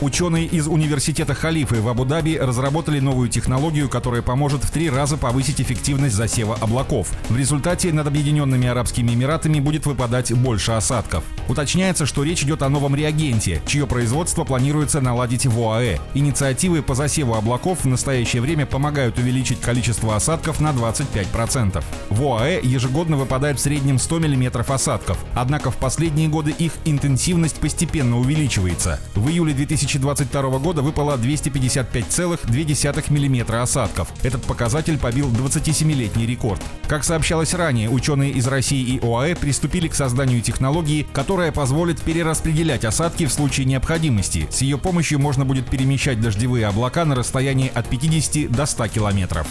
Ученые из университета Халифы в Абу-Даби разработали новую технологию, которая поможет в три раза повысить эффективность засева облаков. В результате над Объединенными Арабскими Эмиратами будет выпадать больше осадков. Уточняется, что речь идет о новом реагенте, чье производство планируется наладить в ОАЭ. Инициативы по засеву облаков в настоящее время помогают увеличить количество осадков на 25%. В ОАЭ ежегодно выпадает в среднем 100 мм осадков, однако в последние годы их интенсивность постепенно увеличивается. В июле 2000 2022 года выпало 255,2 мм осадков. Этот показатель побил 27-летний рекорд. Как сообщалось ранее, ученые из России и ОАЭ приступили к созданию технологии, которая позволит перераспределять осадки в случае необходимости. С ее помощью можно будет перемещать дождевые облака на расстоянии от 50 до 100 километров.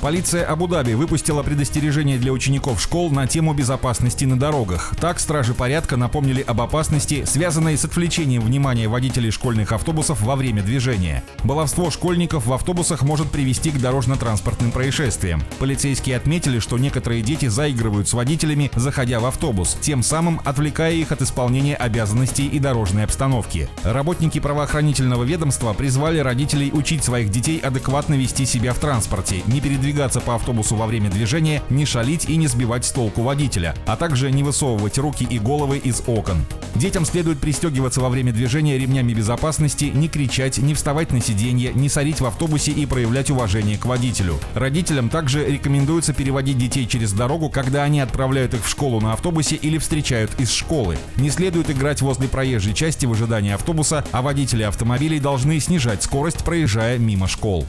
Полиция Абу-Даби выпустила предостережение для учеников школ на тему безопасности на дорогах. Так, стражи порядка напомнили об опасности, связанной с отвлечением внимания водителей школьных автобусов во время движения. Баловство школьников в автобусах может привести к дорожно-транспортным происшествиям. Полицейские отметили, что некоторые дети заигрывают с водителями, заходя в автобус, тем самым отвлекая их от исполнения обязанностей и дорожной обстановки. Работники правоохранительного ведомства призвали родителей учить своих детей адекватно вести себя в транспорте, не передвигаться по автобусу во время движения, не шалить и не сбивать с толку водителя, а также не высовывать руки и головы из окон. Детям следует пристегиваться во время движения ремнями безопасности, не кричать, не вставать на сиденье, не сорить в автобусе и проявлять уважение к водителю. Родителям также рекомендуется переводить детей через дорогу, когда они отправляют их в школу на автобусе или встречают из школы. Не следует играть возле проезжей части в ожидании автобуса, а водители автомобилей должны снижать скорость, проезжая мимо школ.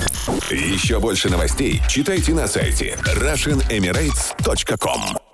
Еще больше новостей читайте на сайте RussianEmirates.com